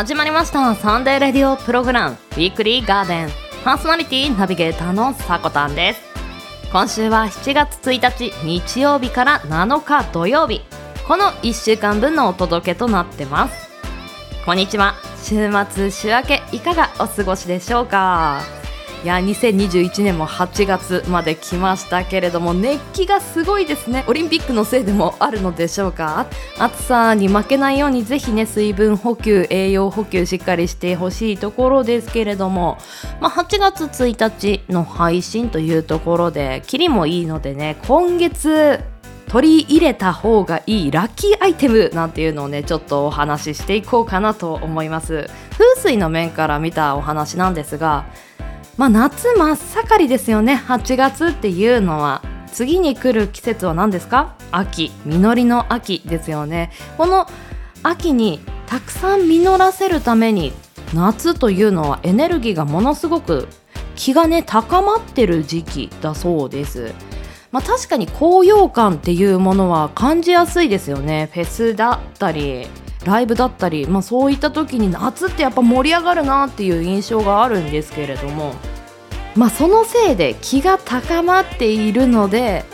始まりました。サンデーレディオプログラム。ウィークリーガーデン。パーソナリティナビゲーターのさこたんです。今週は7月1日日曜日から7日土曜日。この1週間分のお届けとなってます。こんにちは。週末週明けいかがお過ごしでしょうか？いや2021年も8月まで来ましたけれども熱気がすごいですね。オリンピックのせいでもあるのでしょうか。暑さに負けないようにぜひね水分補給栄養補給しっかりしてほしいところですけれども、まあ、8月1日の配信というところでキリもいいのでね今月取り入れた方がいいラッキーアイテムなんていうのをねちょっとお話ししていこうかなと思います。風水の面から見たお話なんですがまあ、夏真っ盛りですよね。8月っていうのは。次に来る季節は何ですか？秋。実りの秋ですよね。この秋にたくさん実らせるために夏というのはエネルギーがものすごく気がね高まってる時期だそうです。まあ、確かに高揚感っていうものは感じやすいですよね。フェスだったりライブだったり、まあ、そういった時に夏ってやっぱ盛り上がるなっていう印象があるんですけれども。まあ、そのせいで気が高まっているので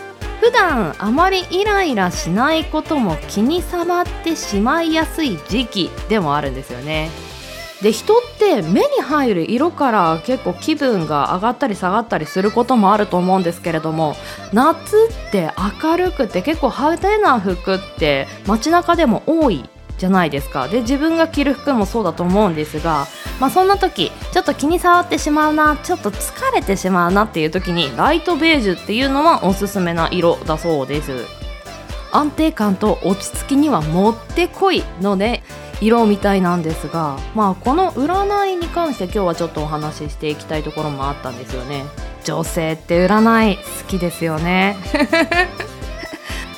普段あまりイライラしないことも気に障ってしまいやすい時期でもあるんですよね。で人って目に入る色から結構気分が上がったり下がったりすることもあると思うんですけれども夏って明るくて結構派手な服って街中でも多いじゃないですか。で自分が着る服もそうだと思うんですがまあそんな時ちょっと気に障ってしまうなちょっと疲れてしまうなっていう時にライトベージュっていうのはおすすめな色だそうです。安定感と落ち着きにはもってこいので色みたいなんですがまあこの占いに関して今日はちょっとお話ししていきたいところもあったんですよね。女性って占い好きですよね。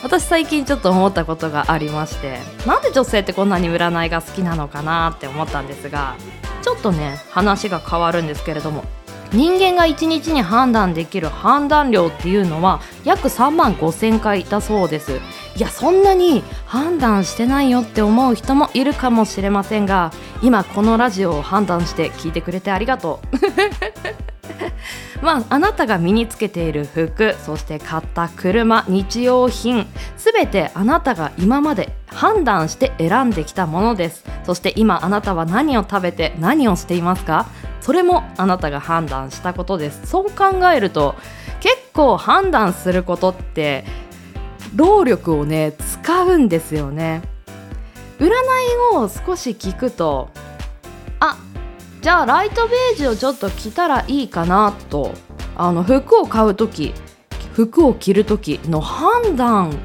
私最近ちょっと思ったことがありましてなんで女性ってこんなに占いが好きなのかなって思ったんですがちょっとね話が変わるんですけれども人間が1日に判断できる判断量っていうのは約3万5000回だそうです。いやそんなに判断してないよって思う人もいるかもしれませんが今このラジオを判断して聞いてくれてありがとう。まあ、あなたが身につけている服そして買った車日用品すべてあなたが今まで判断して選んできたものです。そして今あなたは何を食べて何をしていますか？それもあなたが判断したことです。そう考えると結構判断することって労力をね使うんですよね。占いを少し聞くとじゃあライトベージュをちょっと着たらいいかなと。あの服を買う時服を着る時の判断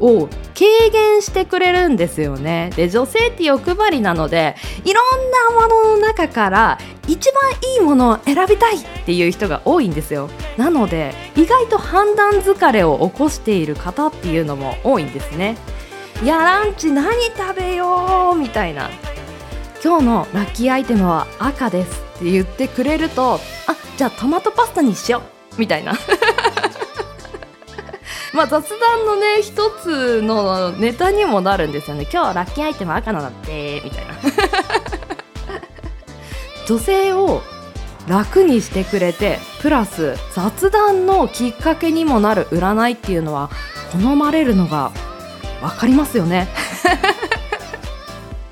を軽減してくれるんですよね。で女性って欲張りなのでいろんなものの中から一番いいものを選びたいっていう人が多いんですよ。なので意外と判断疲れを起こしている方っていうのも多いんですねいやランチ何食べよう？みたいな。今日のラッキーアイテムは赤ですって言ってくれるとあじゃあトマトパスタにしよう。みたいな。まあ雑談のね一つのネタにもなるんですよね。今日はラッキーアイテム赤なんだって。みたいな。女性を楽にしてくれてプラス雑談のきっかけにもなる占いっていうのは好まれるのが分かりますよね。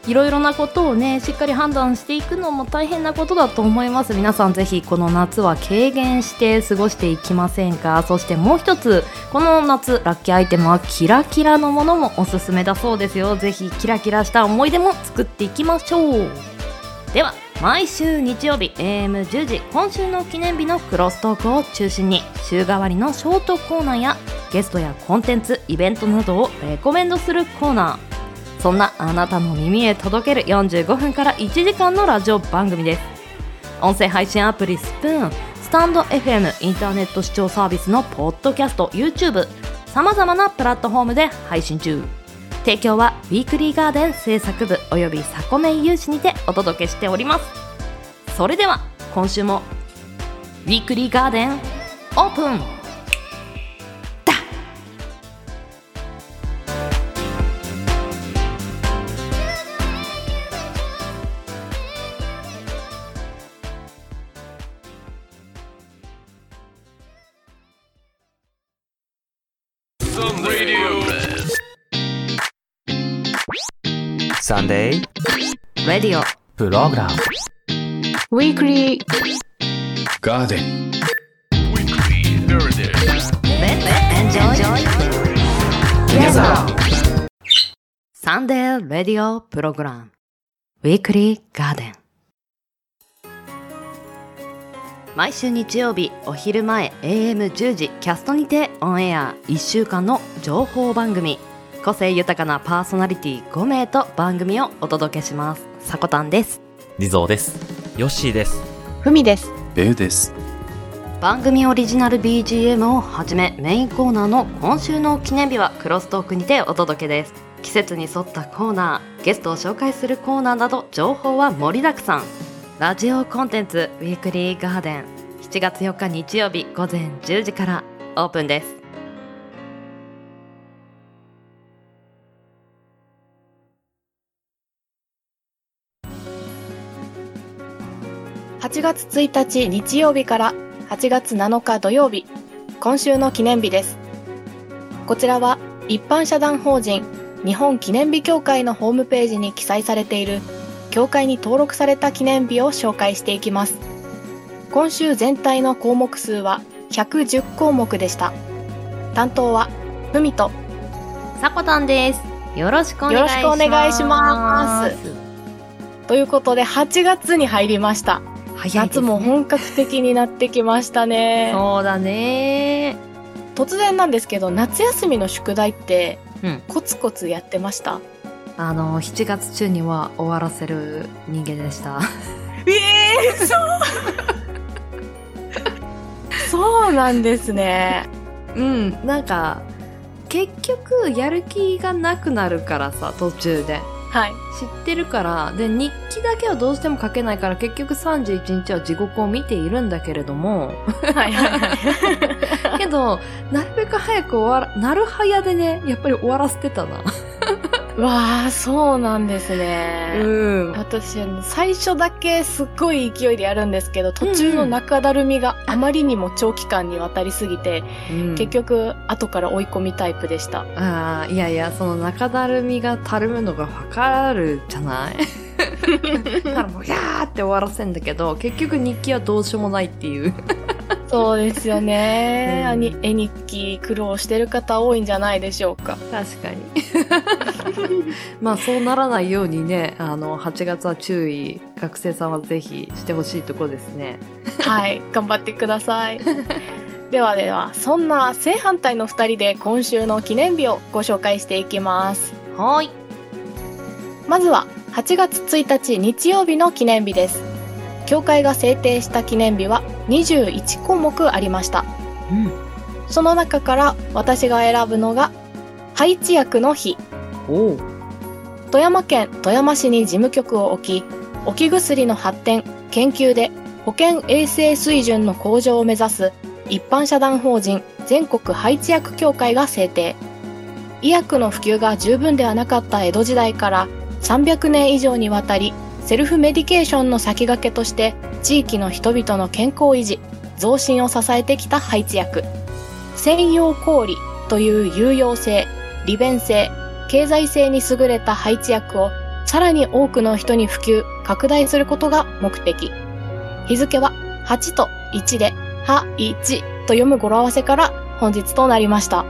いろいろなことをねしっかり判断していくのも大変なことだと思います。皆さんぜひこの夏は軽減して過ごしていきませんか？そしてもう一つこの夏ラッキーアイテムはキラキラのものもおすすめだそうですよ。ぜひキラキラした思い出も作っていきましょう。では毎週日曜日 AM10 時今週の記念日のクロストークを中心に週替わりのショートコーナーやゲストやコンテンツイベントなどをレコメンドするコーナー。そんなあなたの耳へ届ける45分から1時間のラジオ番組です。音声配信アプリスプーンスタンド FM インターネット視聴サービスのポッドキャスト YouTube さまざまなプラットフォームで配信中。提供はウィークリーガーデン制作部およびサコメイ有志にてお届けしております。それでは今週もウィークリーガーデンオープン。Sunday Radio プログラム Weekly Garden Let's enjoy Together サンデーレディオプログラム Weekly Garden 毎週日曜日お昼前 AM10 時キャストにてオンエア1週間の情報番組個性豊かなパーソナリティ5名と番組をお届けします。さこたんです。リゾーです。ヨッシーです。ふみです。ベウです。番組オリジナル BGM をはじめメインコーナーの今週の記念日はクロストークにてお届けです。季節に沿ったコーナーゲストを紹介するコーナーなど情報は盛りだくさん。ラジオコンテンツウィークリーガーデン。7月4日日曜日午前10時からオープンです8月1日日曜日から8月7日土曜日、今週の記念日です。こちらは一般社団法人日本記念日協会のホームページに記載されている協会に登録された記念日を紹介していきます。今週全体の項目数は110項目でした。担当はふみとさこたんですよろしくお願いしますよろしくお願いしますということで8月に入りました。ね。夏も本格的になってきましたね。そうだね。突然なんですけど夏休みの宿題ってうん。コツコツやってました？あの7月中には終わらせる人間でした。ええそう。そうなんですね。うん。なんか結局やる気がなくなるからさ途中ではい。知ってるからで日記だけはどうしても書けないから結局31日は地獄を見ているんだけれどもはいはいはい。けどなるべく早く終わらなるはやでねやっぱり終わらせてたなわあそうなんですね、ん。私あの最初だけすっごい勢いでやるんですけど途中の中だるみがあまりにも長期間にわたりすぎて、結局後から追い込みタイプでした。ああいやいやその中だるみがたるむのがわかるじゃない？だからもうやーって終わらせんだけど結局日記はどうしようもないっていうそうですよね、うん絵日記苦労してる方多いんじゃないでしょうか確かに まあそうならないようにねあの8月は注意学生さんはぜひしてほしいところですねはい、頑張ってください。ではでは、そんな正反対の2人で今週の記念日をご紹介していきます。はーいまずは8月1日日曜日の記念日です。協会が制定した記念日は21項目ありました。うんその中から私が選ぶのが、配置薬の日。富山県富山市に事務局を置き、置き薬の発展、研究で保健衛生水準の向上を目指す一般社団法人全国配置薬協会が制定。医薬の普及が十分ではなかった江戸時代から300年以上にわたりセルフメディケーションの先駆けとして地域の人々の健康維持、増進を支えてきた配置薬。専用氷という有用性、利便性、経済性に優れた配置薬をさらに多くの人に普及、拡大することが目的。日付は8と1で、は、1と読む語呂合わせから本日となりました。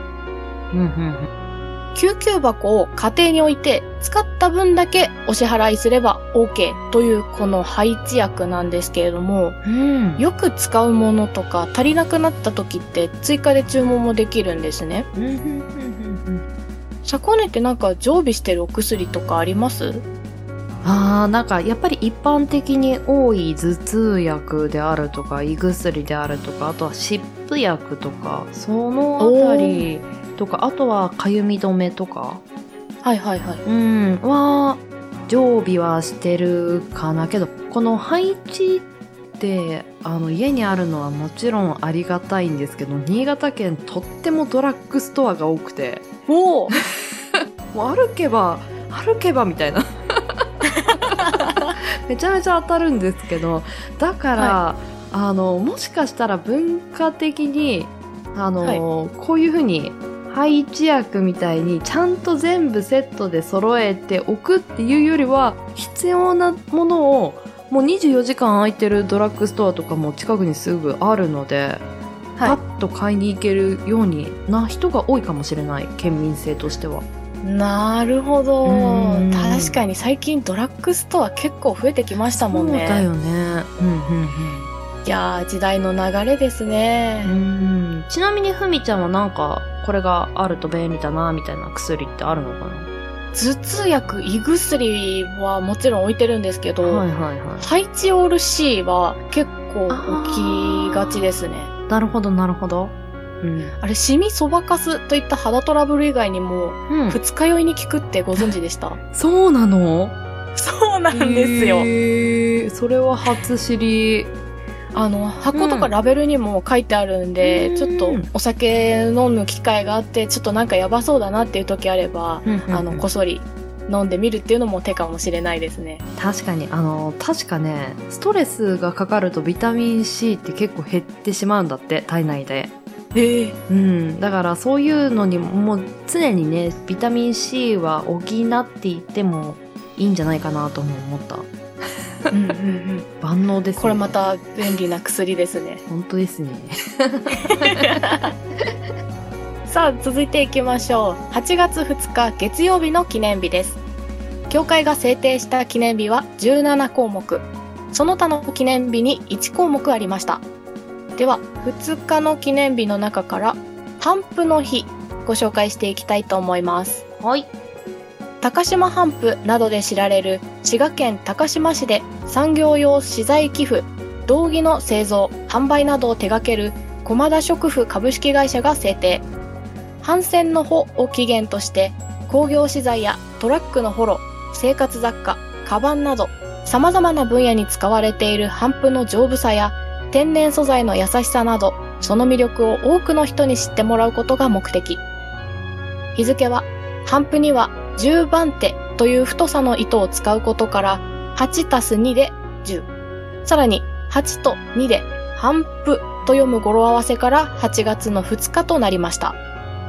救急箱を家庭に置いて使った分だけお支払いすれば OK というこの配置薬なんですけれども、うん。よく使うものとか足りなくなった時って追加で注文もできるんですね。シャコネってなんか常備してるお薬とかあります？あーなんかやっぱり一般的に多い頭痛薬であるとか胃薬であるとかあとは湿布薬とかそのあたりとかあとはかゆみ止めとか。はいはいはい。うん。は常備はしてるかな。けどこの配置ってあの家にあるのはもちろんありがたいんですけど新潟県とってもドラッグストアが多くて。おお。もう歩けば歩けばみたいな。めちゃめちゃ当たるんですけどだから、あのもしかしたら文化的にあの、こういうふうに配置薬みたいにちゃんと全部セットで揃えておくっていうよりは必要なものをもう24時間空いてるドラッグストアとかも近くにすぐあるので、パッと買いに行けるようにな人が多いかもしれない県民性としては。なるほど。うん。確かに最近ドラッグストア結構増えてきましたもんね。そうだよね。うんいやー時代の流れですね、うん。ちなみにふみちゃんはなんかこれがあると便利だなみたいな薬ってあるのかな？頭痛薬胃薬はもちろん置いてるんですけど、はいはいはい。ハイチオール C は結構起きがちですね。なるほどなるほど。うん。あれシミそばかすといった肌トラブル以外にもうん、二日酔いに効くってご存知でした？そうなの？そうなんですよ、へー。それは初知り。あの箱とかラベルにも書いてあるんで、うんちょっとお酒飲む機会があってちょっとなんかやばそうだなっていう時あれば、あのこっそり飲んでみるっていうのも手かもしれないですね確かに、あの、確かね、ストレスがかかるとビタミン C って結構減ってしまうんだって、体内で。ええうん。だからそういうのにも、もう常にね、ビタミン C は補っていってもいいんじゃないかなとも思った。うんうんうん万能ですね。これま。た便利な薬ですね本当ですね。さあ続いていきましょう8月2日月曜日の記念日です協会が制定した記念日は17項目その他の記念日に1項目ありましたでは2日の記念日の中から頒布の日ご紹介していきたいと思いますはい。高島頒布などで知られる滋賀県高島市で産業用資材寄付道着の製造販売などを手掛ける駒田食府株式会社が制定。帆船の帆を起源として工業資材やトラックのホロ生活雑貨カバンなど様々な分野に使われている帆布の丈夫さや天然素材の優しさなどその魅力を多くの人に知ってもらうことが目的。日付は帆布には10番手という太さの糸を使うことから8たす2で10さらに8と2で帆布と読む語呂合わせから8月の2日となりました。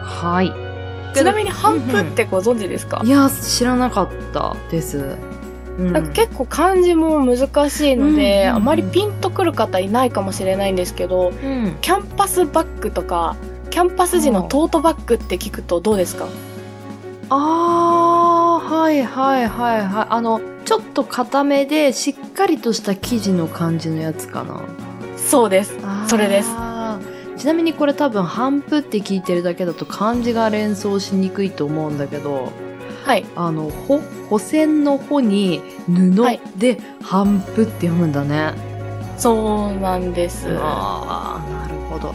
はい。ちなみに帆布ってご存知ですか？いや、知らなかったです。うん。なんか結構漢字も難しいので、うんうんうんあまりピンとくる方いないかもしれないんですけどうん。キャンバスバッグとかキャンバス地のトートバッグって聞くとどうですか？あー、はいはいはいはい。あの、ちょっと固めでしっかりとした生地の感じのやつかな。そうですそれですちなみにこれ多分、帆布って聞いてるだけだと漢字が連想しにくいと思うんだけど、はいあの、ほ、補線の穂に布はいで帆布って読むんだね。そうなんですあー、なるほど。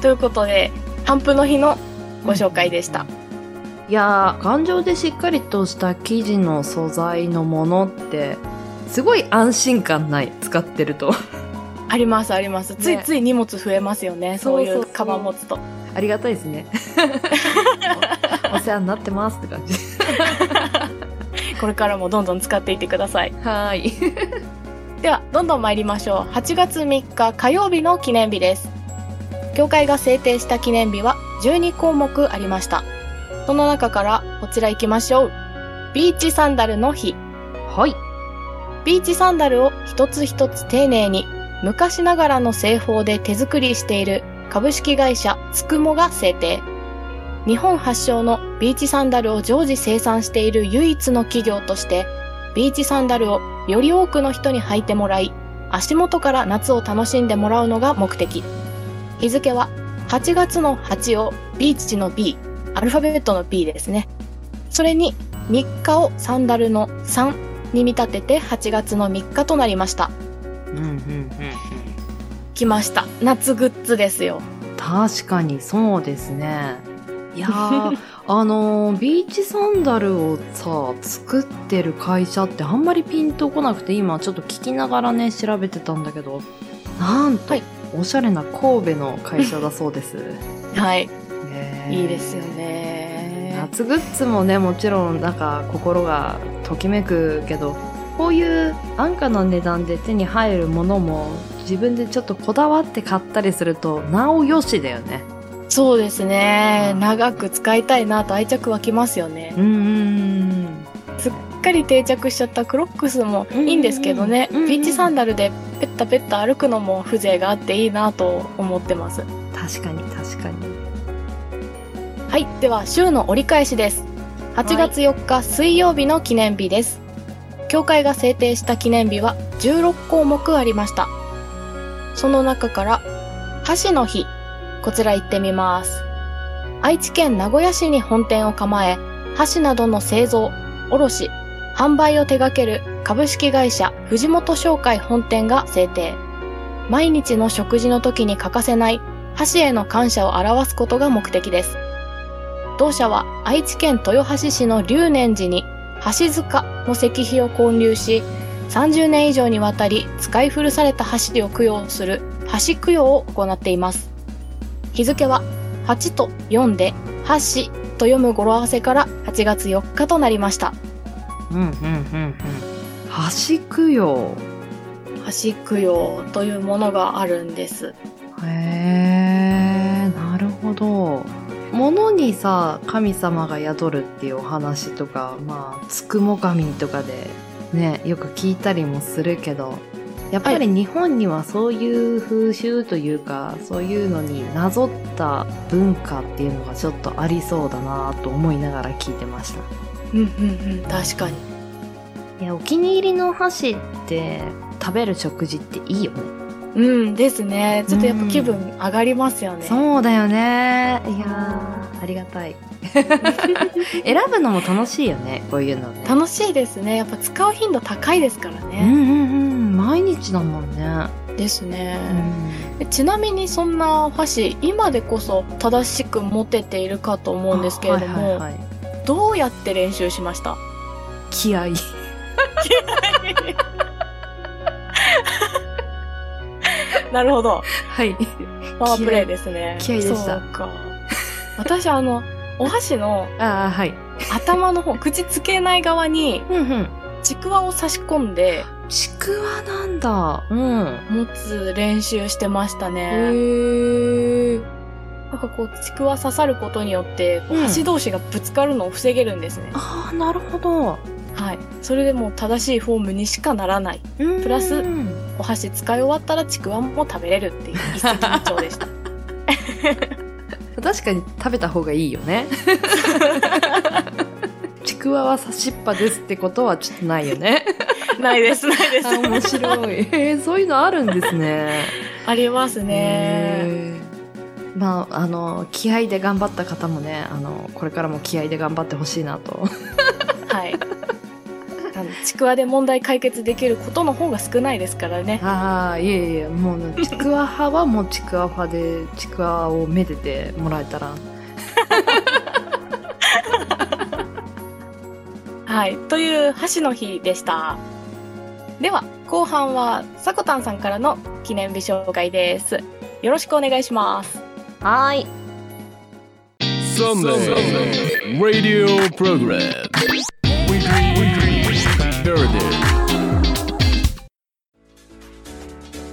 ということで帆布の日のご紹介でした、いやー頑丈でしっかりとした生地の素材のものってすごい安心感ない使ってると。ありますあります。ついねつい荷物増えますよねそういそう。カバン持つと。ありがたいですね。お お世話になってますって感じ。これからもどんどん使っていってください。はーい。ではどんどん参りましょう。8月3日火曜日の記念日です。協会が制定した記念日は12項目ありましたその中からこちら行きましょう。ビーチサンダルの日。はい。ビーチサンダルを一つ一つ丁寧に昔ながらの製法で手作りしている株式会社つくもが制定。日本発祥のビーチサンダルを常時生産している唯一の企業としてビーチサンダルをより多くの人に履いてもらい足元から夏を楽しんでもらうのが目的。日付は8月の8をビーチの B アルファベットの B ですね。それに3日をサンダルの3に見立てて8月の3日となりました。うんうんうんうん来ました。夏グッズですよ。確かにそうですね。いやー あのービーチサンダルをさ作ってる会社ってあんまりピンとこなくて今ちょっと聞きながらね調べてたんだけどなんと、はい。おしゃれな神戸の会社だそうです、はいいいですよね夏グッズもねもちろんなんか心がときめくけどこういう安価な値段で手に入るものも自分でちょっとこだわって買ったりするとなおよしだよねそうですね。うん長く使いたいなと愛着湧きますよね。うんうんすっかり定着しちゃったクロックスもいいんですけどね。うんうんビーチサンダルでペッタペッタ歩くのも風情があっていいなと思ってます。確かに確かにはい。では、週の折り返しです。8月4日水曜日の記念日です。教会が制定した記念日は16項目ありました。その中から、箸の日。こちら行ってみます。愛知県名古屋市に本店を構え、箸などの製造、卸、販売を手掛ける株式会社藤本商会本店が制定。毎日の食事の時に欠かせない箸への感謝を表すことが目的です。同社は愛知県豊橋市の龍年寺に箸塚の石碑を建立し、30年以上にわたり使い古された箸を供養する箸供養を行っています。日付は8と4で箸と読む語呂合わせから8月4日となりました。うんうんうんうん橋供養箸供養というものがあるんです。へえなるほど物にさ神様が宿るっていうお話とかまあつくも神とかでねよく聞いたりもするけどやっぱり日本にはそういう風習というか、そういうのになぞった文化っていうのがちょっとありそうだなと思いながら聞いてました。うんうんうん、確かに。いやお気に入りの箸って食べる食事っていいよねうんですね。ちょっとやっぱ気分上がりますよね。そうだよね。いやーありがたい。選ぶのも楽しいよねこういうのね。楽しいですね。やっぱ使う頻度高いですからね。うんうんうん。毎日だもんね、ですね、うん。でちなみにそんな箸、今でこそ正しく持てているかと思うんですけれども、はいはいはい。どうやって練習しました？気合。い なるほど。はいパワープレイですね。気合いでしたそうか。私あの、お箸のああはい頭の方、口つけない側にうんうんちくわを差し込んでちくわなんだうん持つ練習してましたね。へえなんかこう、ちくわ刺さることによって、こううん箸同士がぶつかるのを防げるんですね。ああなるほどはい。それでもう正しいフォームにしかならない。ププラスお箸使い終わったらちくわも食べれるっていう 一石二鳥でした。確かに食べた方がいいよね ちくわは差しっぱですってことはちょっとないよねないです、ないであ面白いへえそういうのあるんですねありますね。まああの気合で頑張った方もねあのこれからも気合で頑張ってほしいなとはい。ちくわで問題解決できることの方が少ないですからね。ああいえいえもうねちくわ派はもうちくわ派でちくわをめでてもらえたら はい。という箸の日でした。では、後半は、さこたんさんからの記念日紹介です。よろしくお願いします。はーい Sunday Radio Program.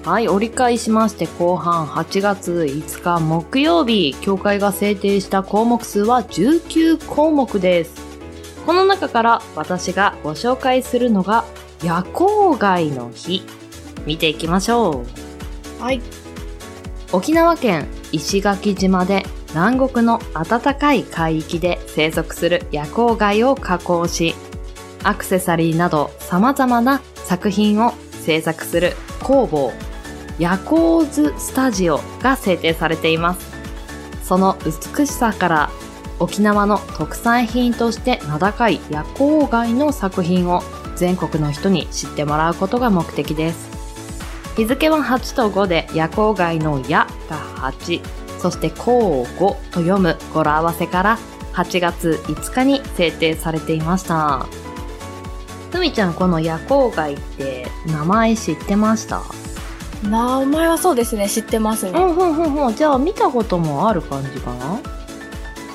はい、折り返しまして後半8月5日木曜日、協会が制定した項目数は19項目です。この中から私がご紹介するのが夜光貝の日。見ていきましょう。はい。沖縄県石垣島で南国の暖かい海域で生息する夜光貝を加工し、アクセサリーなど様々な作品を制作する工房、夜光図スタジオが制定されています。その美しさから沖縄の特産品として名高い夜光貝の作品を全国の人に知ってもらうことが目的です。日付は8と5で夜光貝の夜が8、そして光5と読む語呂合わせから8月5日に制定されていました。ふみちゃん、この夜光貝って名前知ってました？名前はそうですね、知ってますね。うんうんうんうん。じゃあ見たこともある感じかな？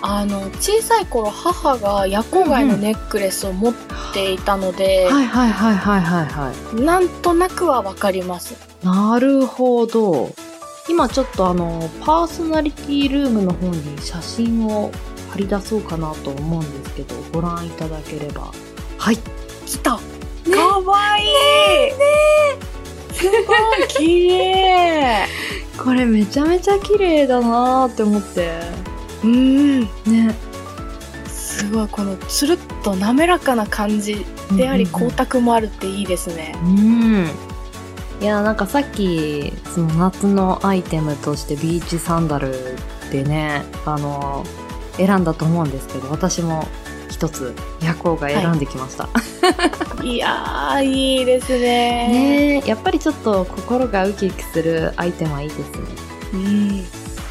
あの、小さい頃、母が夜光貝のネックレスを持っていたので、はいはいはいはいはいはい。なんとなくはわかります。なるほど。今ちょっとあの、パーソナリティルームの方に写真を貼り出そうかなと思うんですけど、ご覧いただければ。はい。来た、かわいい。すごい。綺麗これめちゃめちゃ綺麗だなーって思って。うん。ね。すごい。このつるっと滑らかな感じでありうんうんうん。光沢もあるっていいですね。うん。いや、なんかさっき、その夏のアイテムとしてビーチサンダルでね、あの、選んだと思うんですけど、私も一つ、夜行が選んできました。い やーいいですね。ねえやっぱりちょっと心がウキウキするアイテムはいいですね。うん。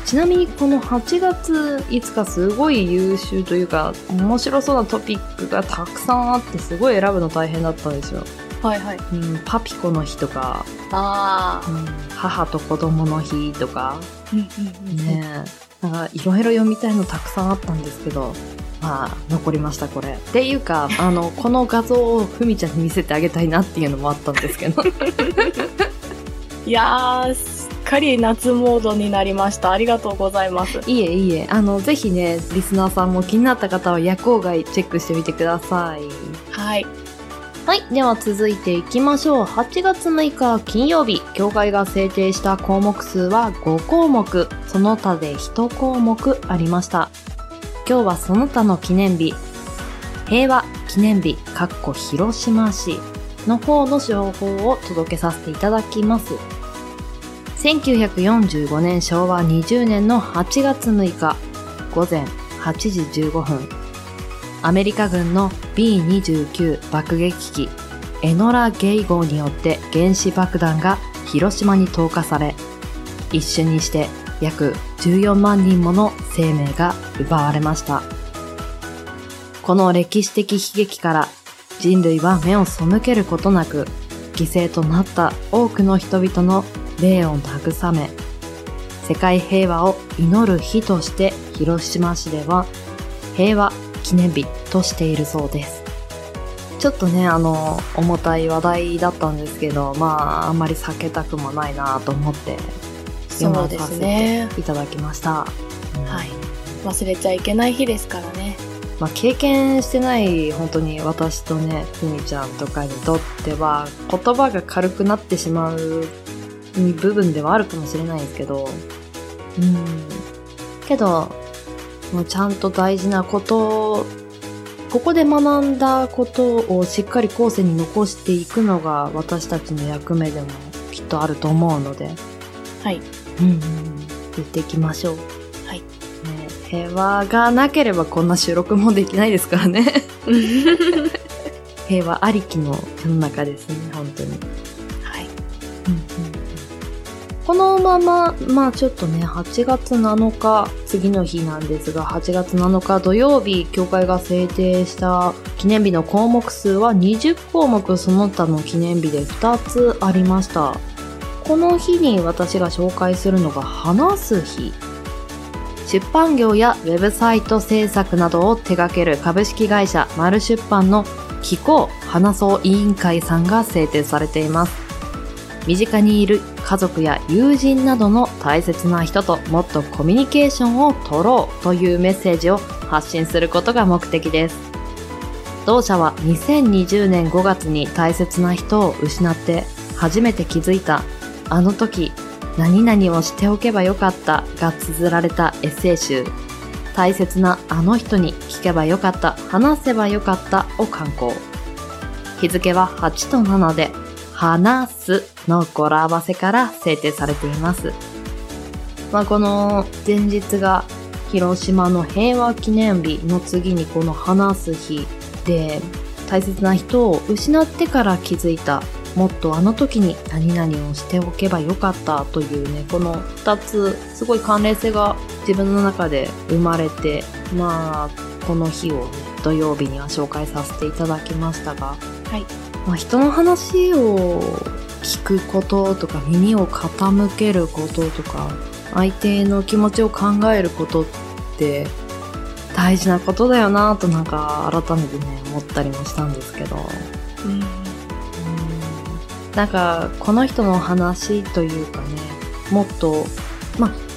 ちなみにこの8月5日すごい優秀というか面白そうなトピックがたくさんあってすごい選ぶの大変だったんですよ。はいはい。うん、パピコの日とか、あうん母と子供の日とか、ーうんうんうん。ねえ、なんかいろいろ読みたいのたくさんあったんですけど、まあ残りましたこれ。っていうか、あの、この画像をふみちゃんに見せてあげたいなっていうのもあったんですけど。いやーすっかり夏モードになりましたありがとうございますいいえいいえ、あの、ぜひね、リスナーさんも気になった方は夜光街チェックしてみてください。はいはい。では続いていきましょう。8月6日金曜日、協会が制定した項目数は5項目、その他で1項目ありました。今日はその他の記念日、平和記念日、かっこ広島市の方の情報を届けさせていただきます。1945年昭和20年の8月6日午前8時15分アメリカ軍の B29 爆撃機エノラ・ゲイ号によって原子爆弾が広島に投下され一瞬にして約14万人もの生命が奪われましたこの歴史的悲劇から人類は目を背けることなく犠牲となった多くの人々の霊を慰め世界平和を祈る日として広島市では平和記念日としているそうです。ちょっとね、あの、重たい話題だったんですけど、まあ、あんまり避けたくもないなと思って読そうですまさせねていただきました。はい。忘れちゃいけない日ですからね。まあ、経験してない本当に私とね、ふみちゃんとかにとっては言葉が軽くなってしまう部分ではあるかもしれないですけど、うん。けど、もうちゃんと大事なことを、ここで学んだことをしっかり後世に残していくのが私たちの役目でもきっとあると思うので、はいうんうん、言っていきましょう。はいね、平和がなければこんな収録もできないですからね。平和ありきの世の中ですね、本当に。はいこのまま、まあちょっとね、8月7日、次の日なんですが、8月7日土曜日、協会が制定した記念日の項目数は20項目その他の記念日で2つありました。この日に私が紹介するのが話す日。出版業やウェブサイト制作などを手掛ける株式会社マル出版の機構話そう委員会さんが制定されています。身近にいる家族や友人などの大切な人ともっとコミュニケーションを取ろうというメッセージを発信することが目的です。同社は2020年5月に大切な人を失って初めて気づいたあの時何々をしておけばよかったが綴られたエッセイ集大切なあの人に聞けばよかった話せばよかったを刊行日付は8と7で話すの語呂合わせから制定されています。まあ、この前日が広島の平和記念日の次にこの話す日で大切な人を失ってから気づいたもっとあの時に何々をしておけばよかったというねこの2つすごい関連性が自分の中で生まれてまあこの日をね土曜日には紹介させていただきましたがはい。まあ、人の話を聞くこととか耳を傾けることとか相手の気持ちを考えることって大事なことだよなとなんか改めてね思ったりもしたんですけど。うんなんかこの人の話というかねもっと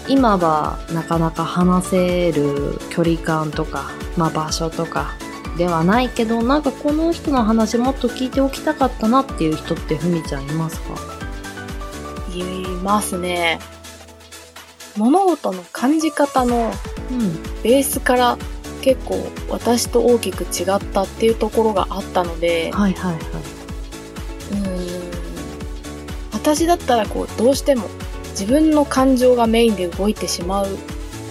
今はなかなか話せる距離感とか、まあ、場所とかではないけどなんかこの人の話もっと聞いておきたかったなっていう人ってふみちゃんいますか？言いますね。物事の感じ方のうん。ベースから結構私と大きく違ったっていうところがあったので、はいはいはうーん私だったらこうどうしても自分の感情がメインで動いてしまう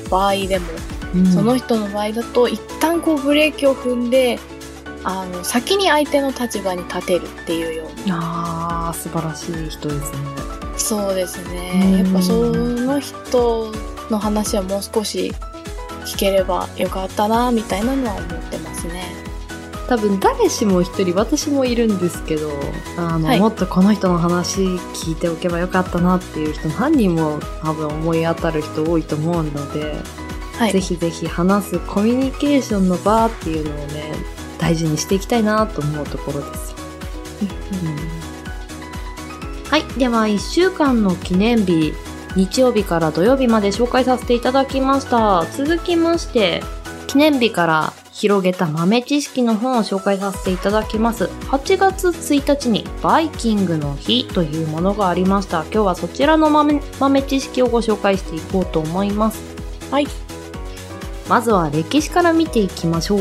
場合でも、い、うん。その人の場合だと一旦こうブレーキを踏んであの先に相手の立場に立てるっていうような。あー素晴らしい人ですね。そうですうん。ねやっぱその人の話はもう少し聞ければよかったなみたいなのは思ってますね多分誰しも一人私もいるんですけどあの、はいもっとこの人の話聞いておけばよかったなっていう人何人も多分思い当たる人多いと思うので、はいぜひぜひ話すコミュニケーションの場っていうのをね大事にしていきたいなと思うところですよ。はい。では、1週間の記念日、日曜日から土曜日まで紹介させていただきました。続きまして、記念日から広げた豆知識の本を紹介させていただきます。8月1日にバイキングの日というものがありました。今日はそちらの豆豆知識をご紹介していこうと思います。はい。まずは歴史から見ていきましょう。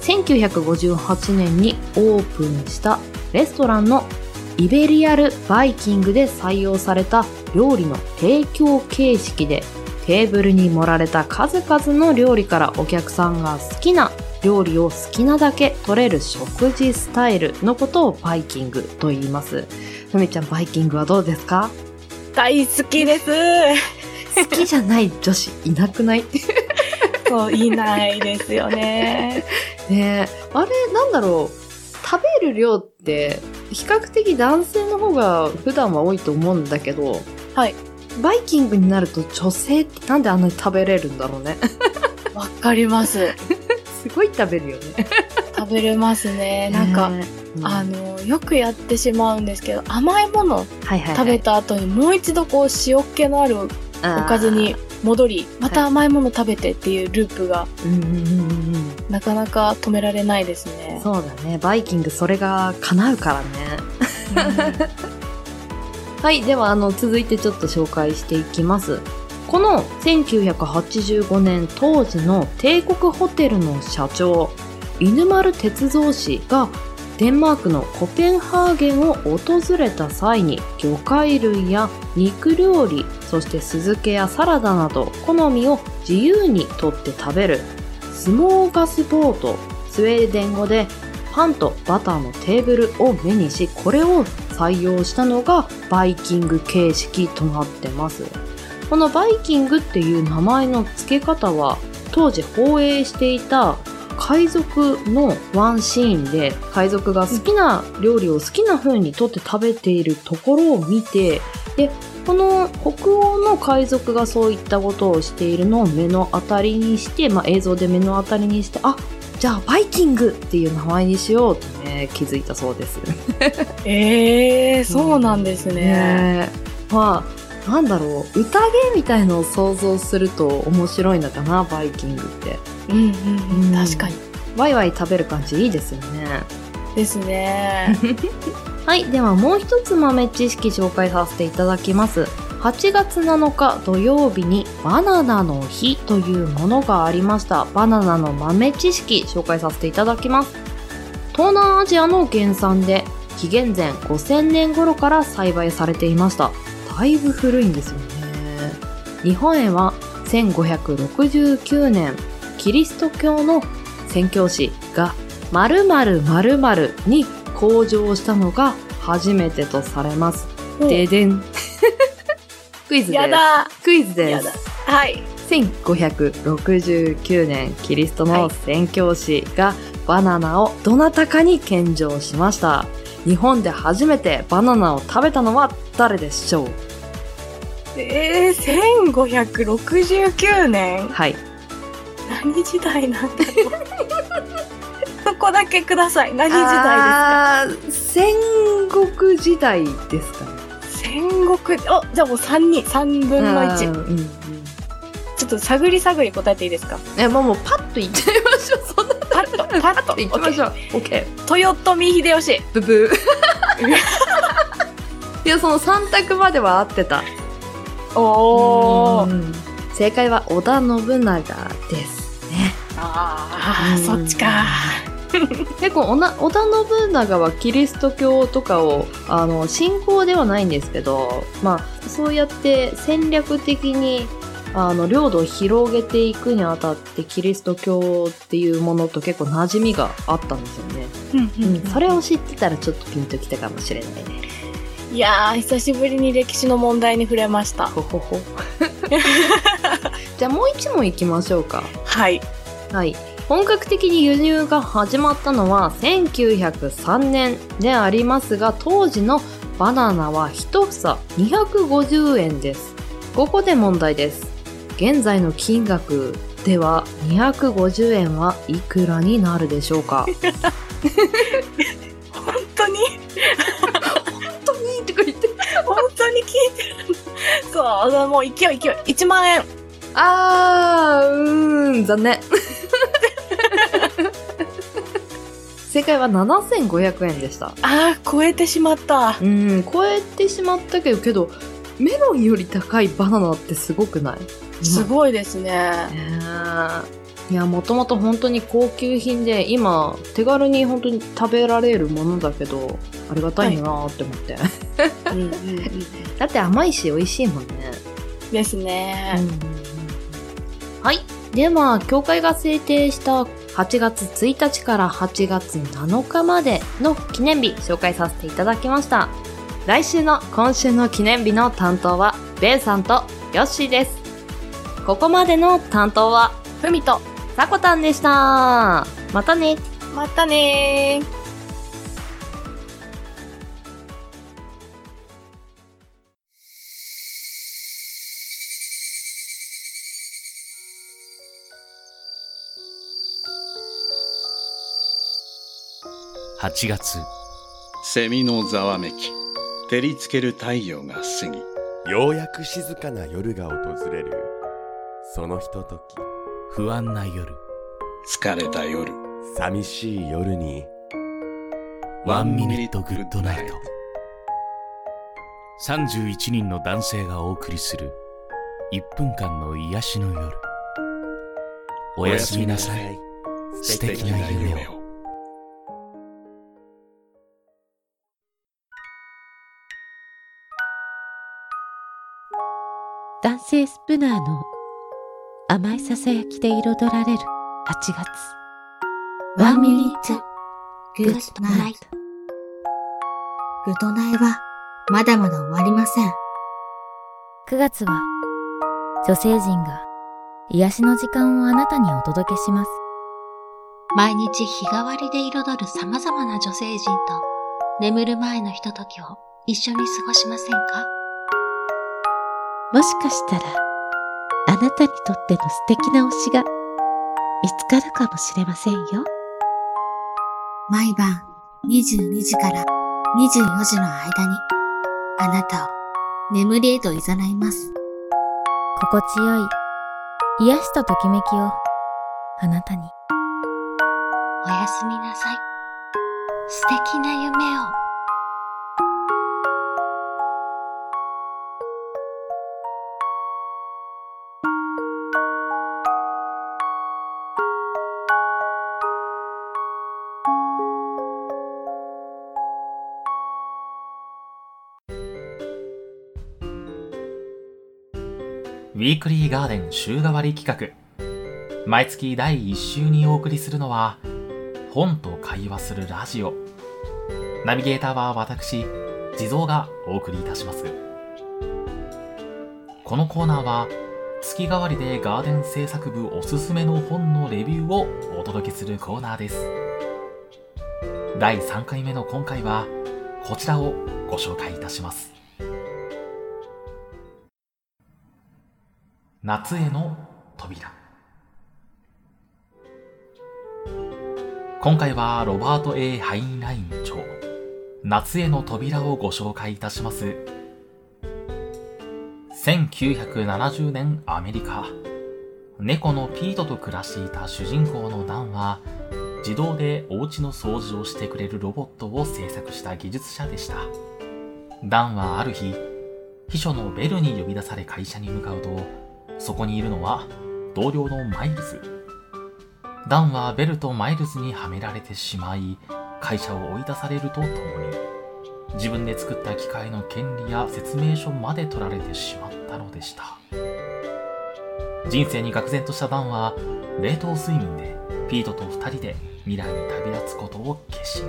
1958年にオープンしたレストランのインペリアルバイキングで採用された料理の提供形式でテーブルに盛られた数々の料理からお客さんが好きな料理を好きなだけ取れる食事スタイルのことをバイキングと言います。ふみちゃんバイキングはどうですか？大好きです。好きじゃない女子いなくない？そういないですよね。ねえ。あれなんだろう。食べる量って比較的男性の方が普段は多いと思うんだけどはいバイキングになると女性ってなんであんなに食べれるんだろうね。わかります。すごい食べるよね。食べれますね。なんか、ねうん。あのよくやってしまうんですけど甘いもの食べた後にもう一度こう塩気のあるおかずに戻りまた甘いもの食べてっていうループがうんうんうんうんうん。なかなか止められないですね。そうだね。バイキングそれが叶うからねはい、ではあの続いてちょっと紹介していきます。この1985年当時の帝国ホテルの社長、犬丸徹三氏がデンマークのコペンハーゲンを訪れた際に魚介類や肉料理、そして酢漬けやサラダなど好みを自由にとって食べるスモーガスボード、スウェーデン語でパンとバターのテーブルを目にし、これを採用したのがバイキング形式となってます。このバイキングっていう名前の付け方は、当時放映していた海賊のワンシーンで、海賊が好きな料理を好きな風にとって食べているところを見て、で、この北欧の海賊がそういったことをしているのを目の当たりにして、まあ、映像で目の当たりにして、あ、じゃあバイキングっていう名前にしようとね、気づいたそうです。えー、そうなんですね。ねえまあ、なんだろう、宴みたいのを想像すると面白いのかな、バイキングって。うんうんうん、うん確かに。ワイワイ食べる感じいいですよね。ですね。はい、ではもう一つ豆知識紹介させていただきます。8月7日土曜日にバナナの日というものがありました。バナナの豆知識紹介させていただきます。東南アジアの原産で紀元前5000年頃から栽培されていました。だいぶ古いんですよね。日本へは1569年、キリスト教の宣教師が〇〇〇〇に登場したのが初めてとされます。ででん。クイズです。やだクイズです。はい。1569年、キリストの宣教師がバナナをどなたかに献上しました。日本で初めてバナナを食べたのは誰でしょう？えー、1569年はい。何時代なんだろう そこだけください。何時代あー戦国時代ですかね。戦国、お、じゃあもう3人、3分の1。うんうんちょっと探り探り答えていいですか？え、もうもうパッといっちゃいましょう。そんなパッと、パッと。いきましょう。オッケー。豊臣秀吉。ブブー。いや、その3択までは合ってた。おー。うん正解は織田信長ですね。ああ、うんそっちか。結構おな織田信長はキリスト教とかをあの信仰ではないんですけど、まあ、そうやって戦略的にあの領土を広げていくにあたってキリスト教っていうものと結構馴染みがあったんですよね、うんうんそれを知ってたらちょっとピンときたかもしれないねいやー、久しぶりに歴史の問題に触れました。ほほほ じゃあもう一問いきましょうかはい。はい。本格的に輸入が始まったのは1903年でありますが、当時のバナナは1房250円です。ここで問題です。現在の金額では250円はいくらになるでしょうか？本当に？本当に？とか言って。本当に聞いてるそう、もう勢い勢い。1万円。あー、うーん、残念。正解は7500円でした。ああ、超えてしまった。うん、超えてしまったけど、けど、メロンより高いバナナってすごくない？すごいですね。ねえいや、もともと本当に高級品で、今、手軽に本当に食べられるものだけど、ありがたいなーって思って。うんうんうん。だって甘いし美味しいもんね。ですね。はい。では、協会が制定した8月1日から8月7日までの記念日紹介させていただきました。来週の今週の記念日の担当は、ベンさんとヨッシーです。ここまでの担当は、ふみと、さこたんでした。またね。またね8月。セミのざわめき。照りつける太陽が過ぎ。ようやく静かな夜が訪れる。そのひととき。不安な夜。疲れた夜。寂しい夜に。ワンミニットグッドナイト。31人の男性がお送りする。1分間の癒しの夜。おやすみなさい。素敵な夢をスプナーの甘いささやきで彩られる8月。One minute good night グッドナイはまだまだ終わりません。9月は女性陣が癒しの時間をあなたにお届けします。毎日日替わりで彩る様々な女性陣と眠る前のひとときを一緒に過ごしませんか？もしかしたら、あなたにとっての素敵な推しが見つかるかもしれませんよ。毎晩22時から24時の間にあなたを眠りへと誘います。心地よい癒しとときめきをあなたに。おやすみなさい。素敵な夢を。ィークリーガーデン週替わり企画。毎月第1週にお送りするのは、本と会話するラジオ。ナビゲーターは私、地蔵がお送りいたします。このコーナーは、月替わりでガーデン制作部おすすめの本のレビューをお届けするコーナーです。第3回目の今回は、こちらをご紹介いたします。夏への扉今回はロバート・ A・ ハインライン著夏への扉をご紹介いたします1970年アメリカ。猫のピートと暮らしていた主人公のダンは、自動でお家の掃除をしてくれるロボットを制作した技術者でした。ダンはある日、秘書のベルに呼び出され会社に向かうと、そこにいるのは同僚のマイルズ。ダンはベルとマイルズにはめられてしまい、会社を追い出されるとともに、自分で作った機械の権利や説明書まで取られてしまったのでした人生に愕然としたダンは冷凍睡眠でピートと2人で未来に旅立つことを決心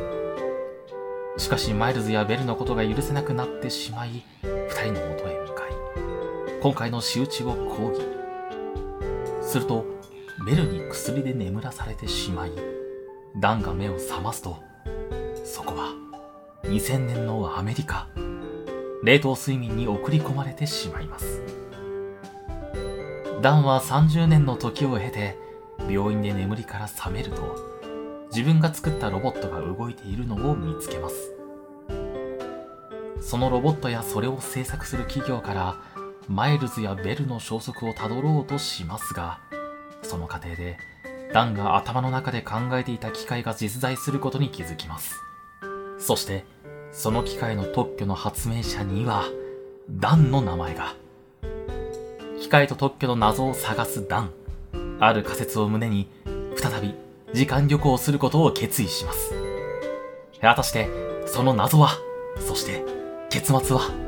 しかしマイルズやベルのことが許せなくなってしまい2人の元へ今回の仕打ちを抗議するとベルに薬で眠らされてしまいダンが目を覚ますとそこは2000年のアメリカ冷凍睡眠に送り込まれてしまいます。ダンは30年の時を経て病院で眠りから覚めると自分が作ったロボットが動いているのを見つけます。そのロボットやそれを制作する企業からマイルズやベルの消息をたどろうとしますがその過程でダンが頭の中で考えていた機械が実在することに気づきますそしてその機械の特許の発明者には、ダンの名前が。機械と特許の謎を探すダン。ある仮説を胸に、再び時間旅行することを決意します。果たして、その謎は、そして、結末は？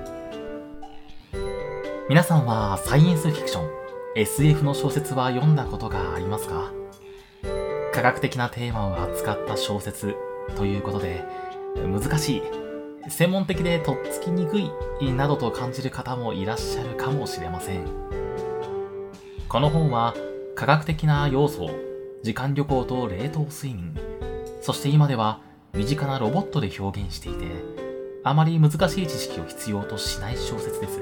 皆さんはサイエンスフィクション、SF の小説は読んだことがありますか？科学的なテーマを扱った小説ということで、難しい専門的でとっつきにくいなどと感じる方もいらっしゃるかもしれません。この本は科学的な要素、時間旅行と冷凍睡眠、そして今では身近なロボットで表現していて、あまり難しい知識を必要としない小説です。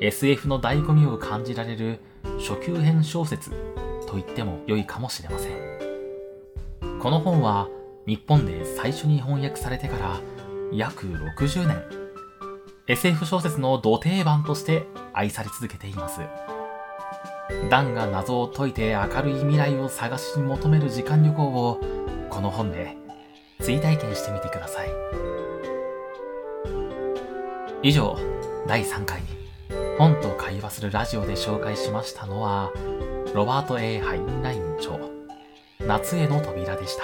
SF の醍醐味を感じられる初級編小説と言っても良いかもしれません。この本は日本で最初に翻訳されてから約60年。SF 小説の土定番として愛され続けています。ダンが謎を解いて明るい未来を探し求める時間旅行をこの本で追体験してみてください。以上第3回。本と会話するラジオで紹介しましたのはロバート・ A・ ハインライン著夏への扉でした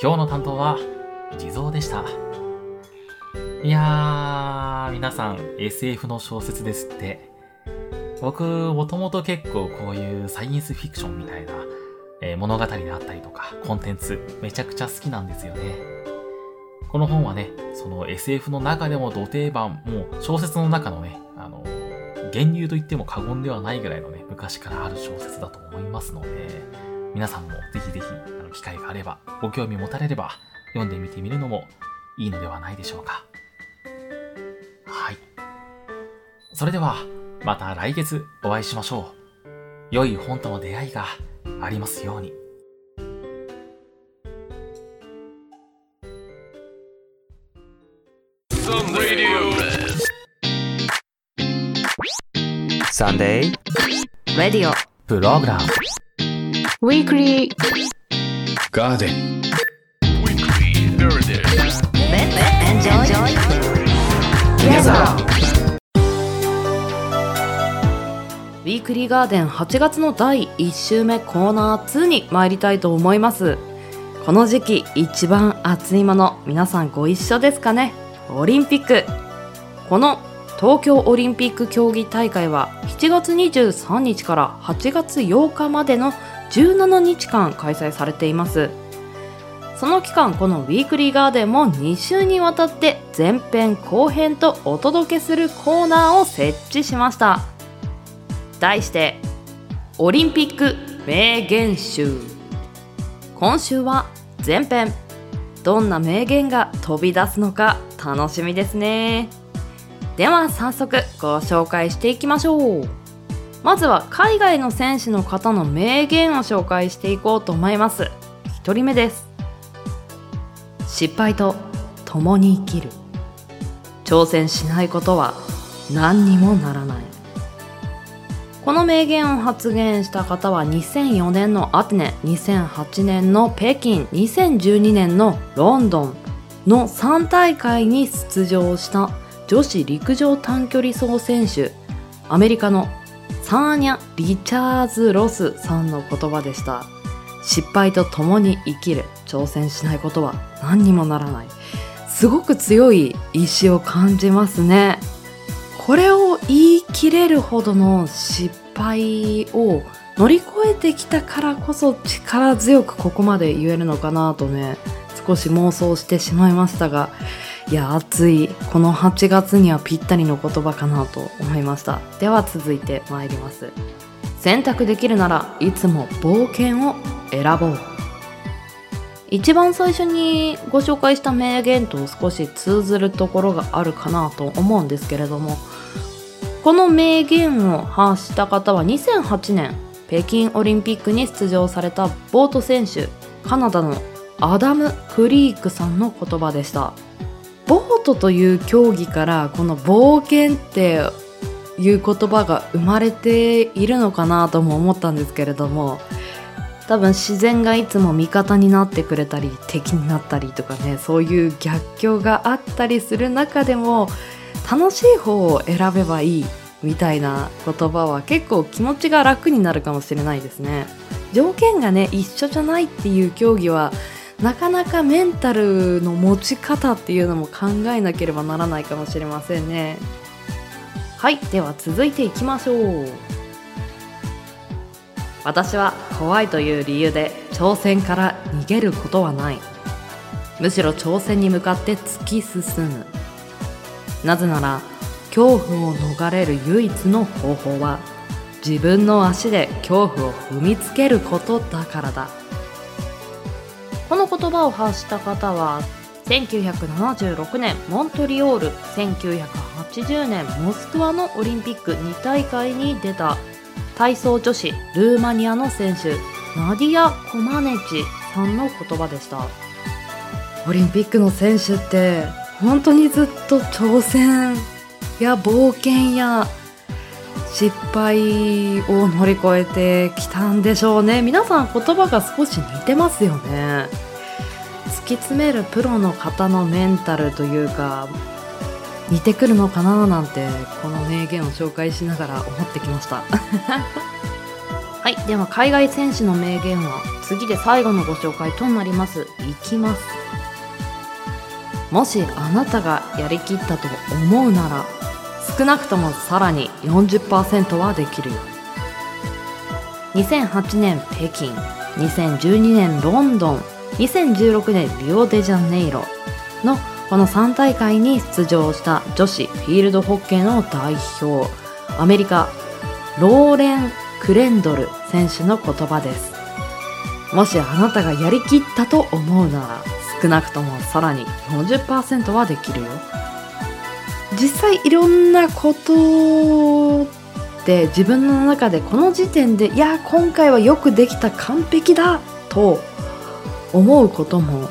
今日の担当は地蔵でした。いやー、皆さん SF の小説ですって。僕、もともと結構こういうサイエンスフィクションみたいな、えー、物語であったりとか、コンテンツ、めちゃくちゃ好きなんですよね。この本はね、その SF の中でも土定番、もう小説の中のね、あの、源流と言っても過言ではないぐらいのね、昔からある小説だと思いますので、皆さんもぜひぜひ、あの、機会があれば、ご興味持たれれば、読んでみてみるのもいいのではないでしょうか。はい。それでは、また来月お会いしましょう。良い本との出会いがありますように。サンデーレディオプログラム Weekly Garden Enjoy Together ウィークリーガーデン8月の第1週目コーナー2に参りたいと思います。この時期一番熱いもの皆さんご一緒ですかね？オリンピック。この東京オリンピック競技大会は7月23日から8月8日までの17日間開催されています。その期間このウィークリーガーデンも2週にわたって前編後編とお届けするコーナーを設置しました。題してオリンピック名言集。今週は前編。どんな名言が飛び出すのか楽しみですね。では早速ご紹介していきましょう。まずは海外の選手の方の名言を紹介していこうと思います。1人目です。失敗と共に生きる。挑戦しないことは何にもならない。この名言を発言した方は2004年のアテネ2008年の北京2012年のロンドンの3大会に出場した女子陸上短距離走選手。アメリカのサーニャ・リチャーズ・ロスさんの言葉でした。失敗と共に生きる挑戦しないことは何にもならない。すごく強い意志を感じますね。これを言い切れるほどの失敗を乗り越えてきたからこそ力強くここまで言えるのかなとね少し妄想してしまいましたがいや暑い。この8月にはぴったりの言葉かなと思いました。では続いて参ります。選択できるならいつも冒険を選ぼう。一番最初にご紹介した名言と少し通ずるところがあるかなと思うんですけれどもこの名言を発した方は2008年北京オリンピックに出場されたボート選手カナダのアダム・クリークさんの言葉でした。ボートという競技からこの冒険っていう言葉が生まれているのかなとも思ったんですけれども多分自然がいつも味方になってくれたり敵になったりとかねそういう逆境があったりする中でも楽しい方を選べばいいみたいな言葉は結構気持ちが楽になるかもしれないですね。条件がね一緒じゃないっていう競技はなかなかメンタルの持ち方っていうのも考えなければならないかもしれませんね。はいでは続いていきましょう。私は怖いという理由で挑戦から逃げることはない。むしろ挑戦に向かって突き進む。なぜなら恐怖を逃れる唯一の方法は自分の足で恐怖を踏みつけることだからだ。この言葉を発した方は1976年モントリオール1980年モスクワのオリンピック2大会に出た体操女子ルーマニアの選手ナディア・コマネチさんの言葉でした。オリンピックの選手って本当にずっと挑戦や冒険や失敗を乗り越えてきたんでしょうね。皆さん言葉が少し似てますよね。突き詰めるプロの方のメンタルというか似てくるのかななんてこの名言を紹介しながら思ってきました。はいでは海外選手の名言は次で最後のご紹介となります。いきます。もしあなたがやりきったと思うなら少なくともさらに40%はできる。よ2008年北京2012年ロンドン2016年リオデジャネイロのこの3大会に出場した女子フィールドホッケーの代表アメリカローレン・クレンドル選手の言葉です。もしあなたがやりきったと思うなら少なくともさらに40%はできるよ。実際いろんなことで自分の中でこの時点でいや今回はよくできた完璧だと思うことも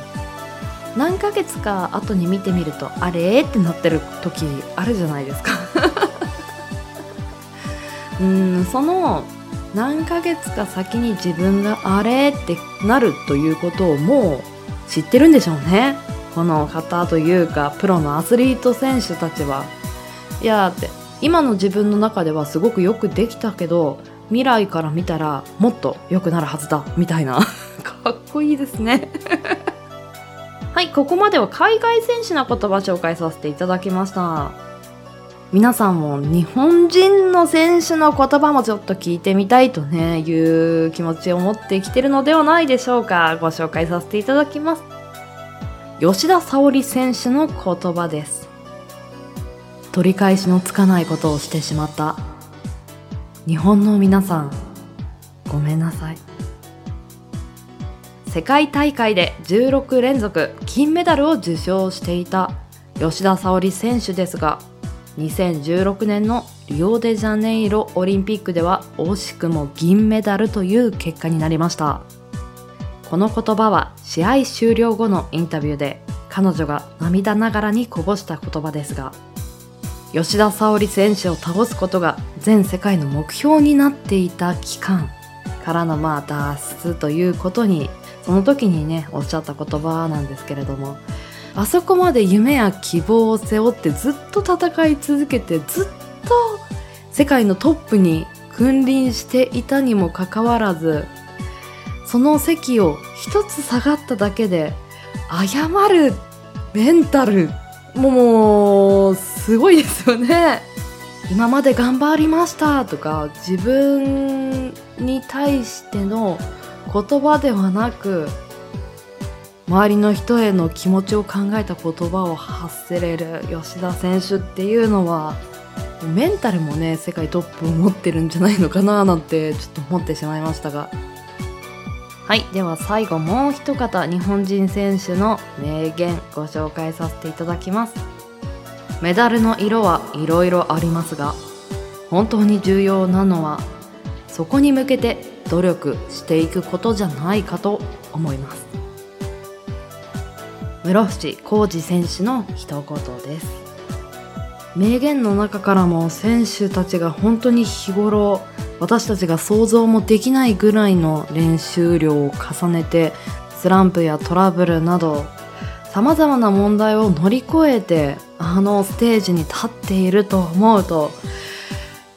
何ヶ月か後に見てみるとあれ？ってなってる時あるじゃないですか。うんその何ヶ月か先に自分があれ？ってなるということをもう知ってるんでしょうね。この方というかプロのアスリート選手たちはいやって今の自分の中ではすごくよくできたけど未来から見たらもっと良くなるはずだみたいな。かっこいいですね。はいここまでは海外選手の言葉紹介させていただきました。皆さんも日本人の選手の言葉もちょっと聞いてみたいとねいう気持ちを持ってきてるのではないでしょうか。ご紹介させていただきます。吉田沙保里選手の言葉です。取り返しのつかないことをしてしまった。日本の皆さんごめんなさい。世界大会で16連続金メダルを受賞していた吉田沙保里選手ですが2016年のリオデジャネイロオリンピックでは惜しくも銀メダルという結果になりました。この言葉は試合終了後のインタビューで彼女が涙ながらにこぼした言葉ですが吉田沙保里選手を倒すことが全世界の目標になっていた期間からのまあ脱出ということにその時にねおっしゃった言葉なんですけれどもあそこまで夢や希望を背負ってずっと戦い続けてずっと世界のトップに君臨していたにもかかわらずその席を一つ下がっただけで謝るメンタルもうすごいですよね。今まで頑張りましたとか自分に対しての言葉ではなく周りの人への気持ちを考えた言葉を発せれる吉田選手っていうのはメンタルもね世界トップを持ってるんじゃないのかななんてちょっと思ってしまいましたが。はいでは最後もう一方日本人選手の名言ご紹介させていただきます。メダルの色はいろいろありますが本当に重要なのはそこに向けて努力していくことじゃないかと思います。室伏浩二選手の一言です。名言の中からも選手たちが本当に日頃私たちが想像もできないぐらいの練習量を重ねてスランプやトラブルなどさまざまな問題を乗り越えてあのステージに立っていると思うと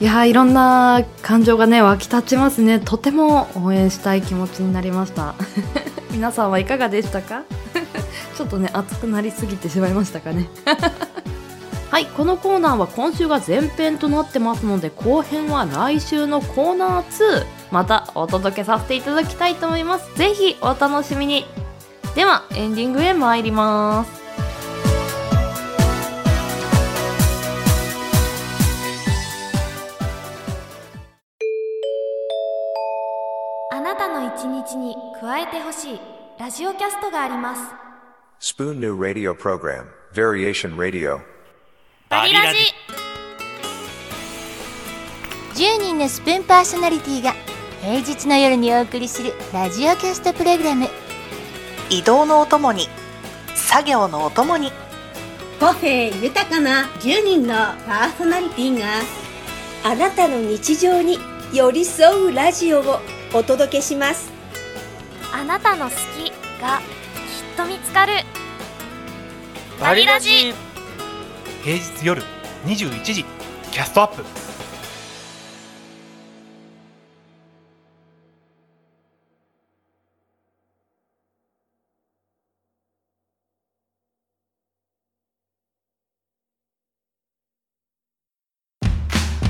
いやいろんな感情がね湧き立ちますね。とても応援したい気持ちになりました。皆さんはいかがでしたか？ちょっとね熱くなりすぎてしまいましたかね。はいこのコーナーは今週が前編となってますので後編は来週のコーナー2またお届けさせていただきたいと思います。ぜひお楽しみに。ではエンディングへ参ります。あなたの一日に加えてほしいラジオキャストがあります。Spoon New Radio Program, Variation Radio. バリラジ。10人のスプーンパーソナリティが平日の夜にお送りするラジオキャストプログラム。移動のお供に作業のお供に。個性豊かな10人のパーソナリティがあなたの日常に寄り添うラジオをお届けします。あなたの好きがきっと見つかる。バリラジ平日夜21時キャストアップ。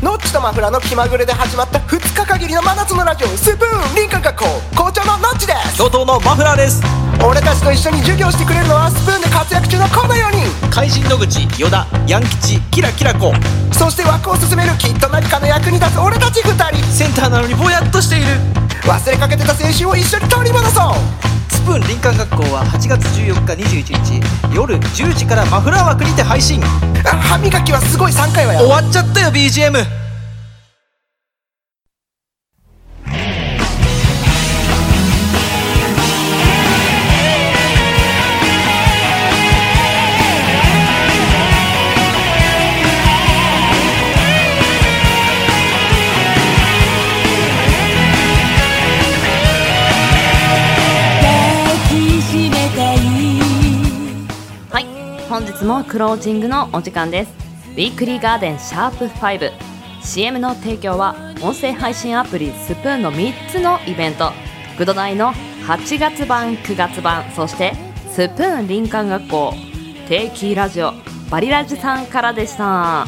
ノッチとマフラーの気まぐれで始まった2日限りの真夏のラジオスプーン林間学校校長のノッチです。教頭のマフラーです俺たちと一緒に授業してくれるのはスプーンで活躍中のこの4人。怪人野口与田ヤン吉キラキラ子。そして枠を進めるきっと何かの役に立つ俺たち2人。センターなのにぼやっとしている。忘れかけてた青春を一緒に取り戻そう。スプーン林間学校は8月14日21日夜10時からマフラー枠にて配信。歯磨きはすごい3回はや終わっちゃったよ BGM クロージングのお時間です。ウィークリーガーデンシャープ 5CM の提供は音声配信アプリスプーンの3つのイベント。グドナイの8月版9月版。そしてスプーン林間学校。定期ラジオ。バリラジさんからでした。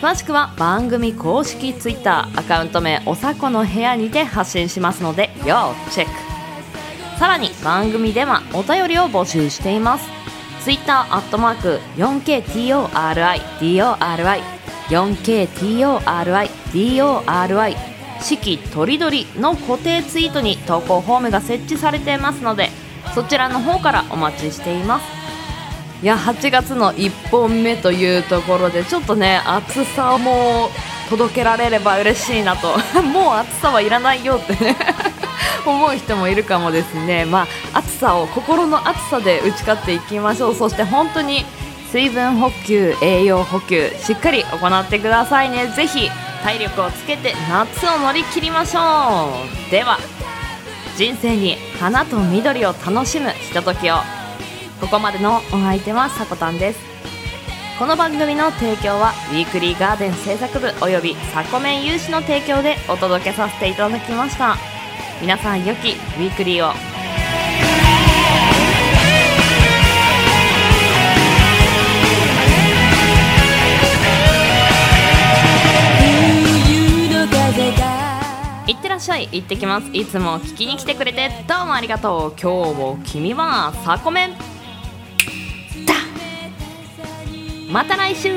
詳しくは番組公式 Twitter アカウント名おさこの部屋にて発信しますので要チェック。さらに番組ではお便りを募集しています。Twitter アットマーク 4KTORIDORI 4KTORIDORI 四季とりどりの固定ツイートに投稿フォームが設置されていますのでそちらの方からお待ちしています。いや8月の1本目というところでちょっとね暑さも届けられれば嬉しいなと。もう暑さはいらないよってね 思う人もいるかもですね。まあ暑さを心の暑さで打ち勝っていきましょう。そして本当に水分補給栄養補給しっかり行ってくださいね。ぜひ体力をつけて夏を乗り切りましょう。では人生に花と緑を楽しむひとときを。ここまでのお相手はさこたんです。この番組の提供はウィークリーガーデン制作部およびサコメン有志の提供でお届けさせていただきました。皆さん良きウィークリーを。いってらっしゃい。行ってきますいつも聞きに来てくれてどうもありがとう。今日も君はサコメンだまた来週。